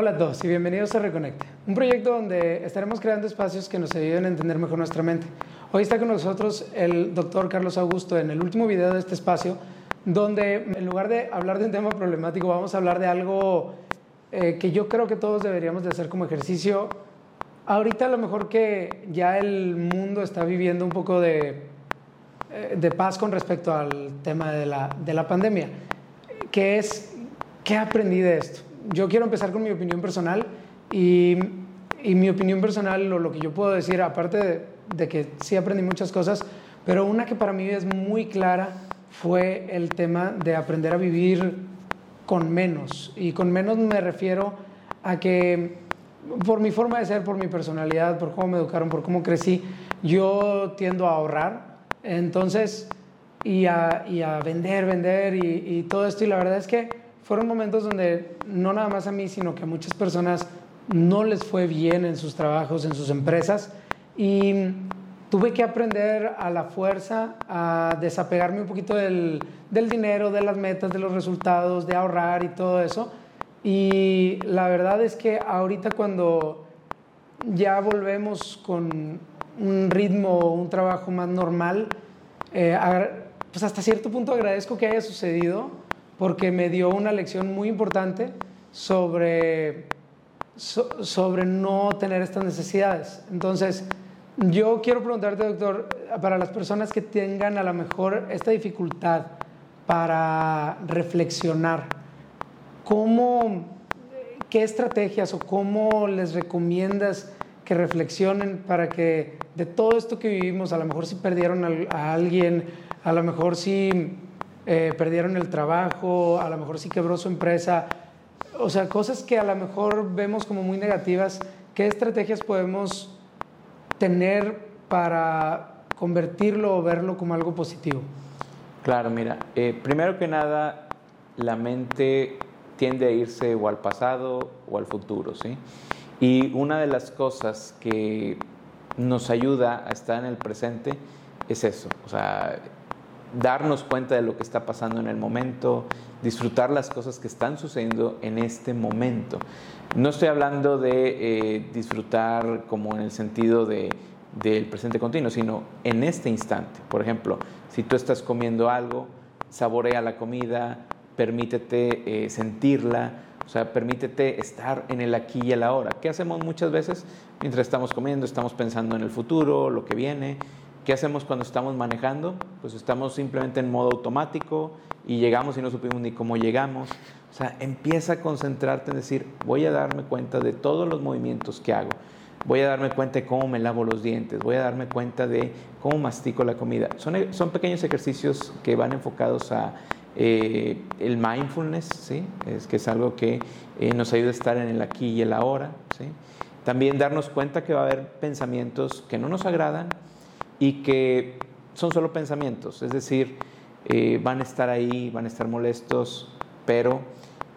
Hola a todos y bienvenidos a Reconecte, un proyecto donde estaremos creando espacios que nos ayuden a entender mejor nuestra mente. Hoy está con nosotros el doctor Carlos Augusto en el último video de este espacio, donde en lugar de hablar de un tema problemático, vamos a hablar de algo eh, que yo creo que todos deberíamos de hacer como ejercicio. Ahorita a lo mejor que ya el mundo está viviendo un poco de, eh, de paz con respecto al tema de la, de la pandemia, que es, ¿qué aprendí de esto? Yo quiero empezar con mi opinión personal y, y mi opinión personal, o lo que yo puedo decir, aparte de, de, que sí aprendí muchas cosas, pero una que para mí es muy clara fue el tema de aprender a vivir con menos. Y con menos me refiero a que por mi forma de ser, por mi personalidad, por cómo me educaron, por cómo crecí, yo tiendo a ahorrar. Entonces, y a, y a vender, vender y, y todo esto. Y la verdad es que fueron momentos donde no nada más a mí, sino que a muchas personas no les fue bien en sus trabajos, en sus empresas. Y tuve que aprender a la fuerza a desapegarme un poquito del, del, dinero, de las metas, de los resultados, de ahorrar y todo eso. Y la verdad es que ahorita cuando ya volvemos con un ritmo, un trabajo más normal, eh, pues hasta cierto punto agradezco que haya sucedido porque me dio una lección muy importante sobre, so, sobre no tener estas necesidades. Entonces, yo quiero preguntarte, doctor, para las personas que tengan a lo mejor esta dificultad para reflexionar, ¿cómo, ¿qué estrategias o cómo les recomiendas que reflexionen para que de todo esto que vivimos, a lo mejor si perdieron a alguien, a lo mejor si eh, perdieron el trabajo, a lo mejor sí quebró su empresa, o sea, cosas que a lo mejor vemos como muy negativas, ¿qué estrategias podemos tener para convertirlo o verlo como algo positivo? Claro, mira, eh, primero que nada, la mente tiende a irse o al pasado o al futuro, ¿sí? Y una de las cosas que nos ayuda a estar en el presente es eso, o sea, darnos cuenta de lo que está pasando en el momento, disfrutar las cosas que están sucediendo en este momento. No estoy hablando de eh, disfrutar como en el sentido de, del presente continuo, sino en este instante. Por ejemplo, si tú estás comiendo algo, saborea la comida, permítete eh, sentirla, o sea, permítete estar en el aquí y el ahora. ¿Qué hacemos muchas veces mientras estamos comiendo? Estamos pensando en el futuro, lo que viene, ¿Qué hacemos cuando estamos manejando? Pues estamos simplemente en modo automático y llegamos y no supimos ni cómo llegamos. O sea, empieza a concentrarte en decir, voy a darme cuenta de todos los movimientos que hago. Voy a darme cuenta de cómo me lavo los dientes, voy a darme cuenta de cómo mastico la comida. Son, son pequeños ejercicios que van enfocados a eh, el mindfulness, ¿sí? es que es algo que eh, nos ayuda a estar en el aquí y el ahora. ¿sí? También darnos cuenta que va a haber pensamientos que no nos agradan, y que son solo pensamientos, es decir, eh, van a estar ahí, van a estar molestos, pero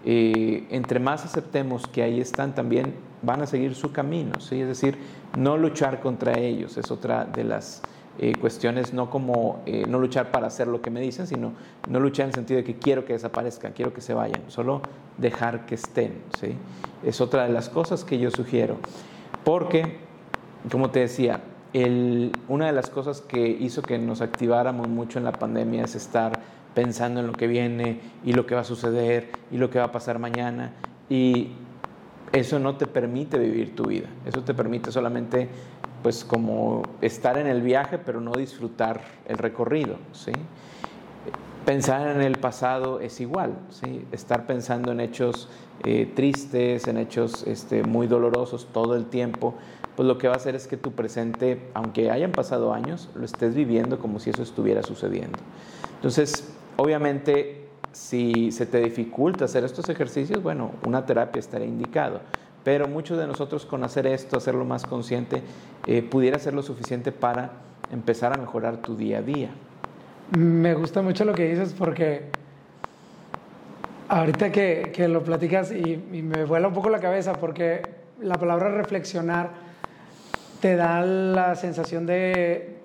eh, entre más aceptemos que ahí están también, van a seguir su camino, ¿sí? es decir, no luchar contra ellos, es otra de las eh, cuestiones, no como eh, no luchar para hacer lo que me dicen, sino no luchar en el sentido de que quiero que desaparezcan, quiero que se vayan, solo dejar que estén, ¿sí? es otra de las cosas que yo sugiero, porque, como te decía, una de las cosas que hizo que nos activáramos mucho en la pandemia es estar pensando en lo que viene y lo que va a suceder y lo que va a pasar mañana. Y eso no te permite vivir tu vida. Eso te permite solamente, pues, como estar en el viaje, pero no disfrutar el recorrido, ¿sí? Pensar en el pasado es igual, ¿sí? Estar pensando en hechos eh, tristes, en hechos este, muy dolorosos todo el tiempo, pues lo que va a hacer es que tu presente, aunque hayan pasado años, lo estés viviendo como si eso estuviera sucediendo. Entonces, obviamente, si se te dificulta hacer estos ejercicios, bueno, una terapia estaría indicado. Pero muchos de nosotros con hacer esto, hacerlo más consciente, eh, pudiera ser lo suficiente para empezar a mejorar tu día a día. Me gusta mucho lo que dices porque ahorita que, que lo platicas y, me vuela un poco la cabeza porque la palabra reflexionar te da la sensación de,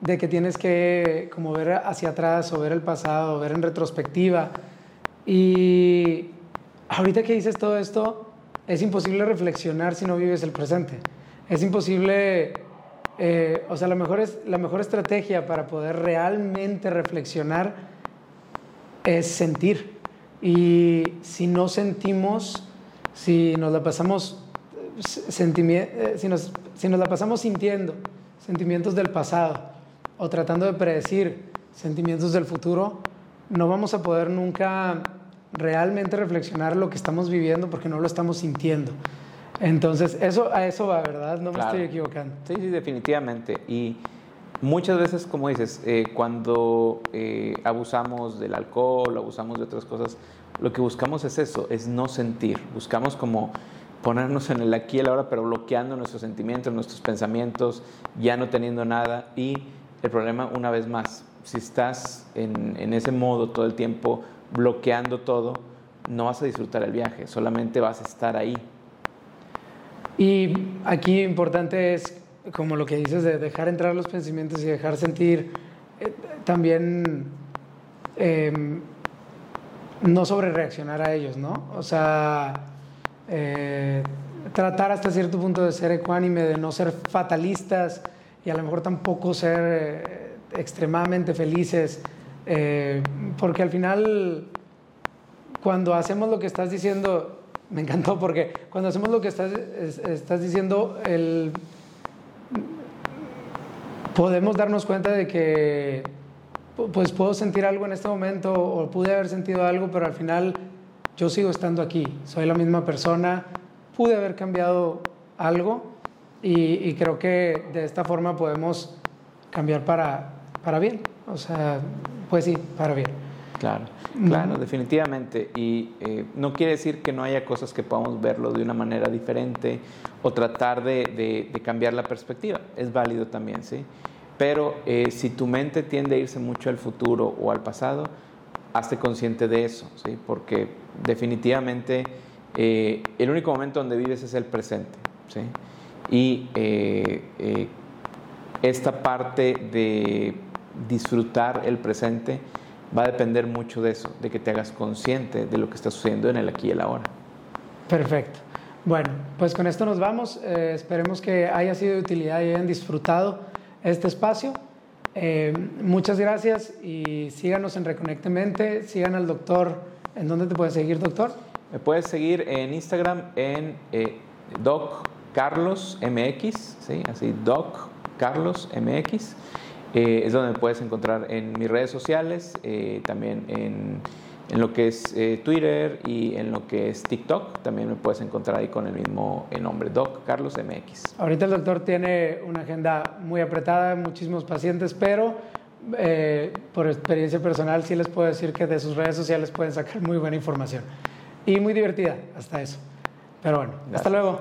de, que tienes que como ver hacia atrás o ver el pasado, ver en retrospectiva. Y ahorita que dices todo esto, es imposible reflexionar si no vives el presente. Es imposible, eh, o sea, la mejor, es, la mejor estrategia para poder realmente reflexionar es sentir. Y si no sentimos, si nos la pasamos, eh, si nos, si nos la pasamos sintiendo sentimientos del pasado o tratando de predecir sentimientos del futuro, no vamos a poder nunca realmente reflexionar lo que estamos viviendo porque no lo estamos sintiendo. Entonces, eso, a eso va, ¿verdad? No me estoy equivocando. Sí, sí, definitivamente. Y muchas veces, como dices, eh, cuando eh, abusamos del alcohol, abusamos de otras cosas, lo que buscamos es eso, es no sentir. Buscamos como ponernos en el aquí y el ahora, pero bloqueando nuestros sentimientos, nuestros pensamientos, ya no teniendo nada. Y el problema, una vez más, si estás en, en ese modo todo el tiempo, bloqueando todo, no vas a disfrutar el viaje, solamente vas a estar ahí. Y aquí importante es, como lo que dices, de dejar entrar los pensamientos y dejar sentir eh, también em, no sobre reaccionar a ellos, ¿no? O sea, eh, tratar hasta cierto punto de ser ecuánime, de no ser fatalistas y a lo mejor tampoco ser eh, extremadamente felices porque al final, cuando hacemos lo que estás diciendo, me encantó porque cuando hacemos lo que estás, estás diciendo, podemos darnos cuenta de que pues puedo sentir algo en este momento o pude haber sentido algo, pero al final yo sigo estando aquí, soy la misma persona, pude haber cambiado algo y, y creo que de esta forma podemos cambiar para, para bien. O sea, pues sí, para bien. Claro, claro, definitivamente. Y eh, no quiere decir que no haya cosas que podamos verlo de una manera diferente o tratar de, cambiar la perspectiva. Es válido también, ¿sí? Pero eh, si tu mente tiende a irse mucho al futuro o al pasado, hazte consciente de eso, ¿sí? Porque definitivamente eh, el único momento donde vives es el presente, ¿sí? Y esta parte de disfrutar el presente va a depender mucho de eso, de que te hagas consciente de lo que está sucediendo en el aquí y el ahora. Perfecto. Bueno, pues con esto nos vamos. Eh, esperemos que haya sido de utilidad y hayan disfrutado este espacio. Eh, muchas gracias y síganos en Reconectemente. Sigan al doctor. ¿En dónde te puedes seguir, doctor? Me puedes seguir en Instagram en eh, Doc Carlos MX, ¿sí? así Doc Carlos MX. Eh, es donde me puedes encontrar en mis redes sociales, eh, también en, en, lo que es eh, Twitter y en lo que es TikTok. También me puedes encontrar ahí con el mismo nombre, Doc Carlos MX. Ahorita el doctor tiene una agenda muy apretada, muchísimos pacientes, pero por experiencia personal sí les puedo decir que de sus redes sociales pueden sacar muy buena información. Y muy divertida, hasta eso. Pero bueno, hasta luego.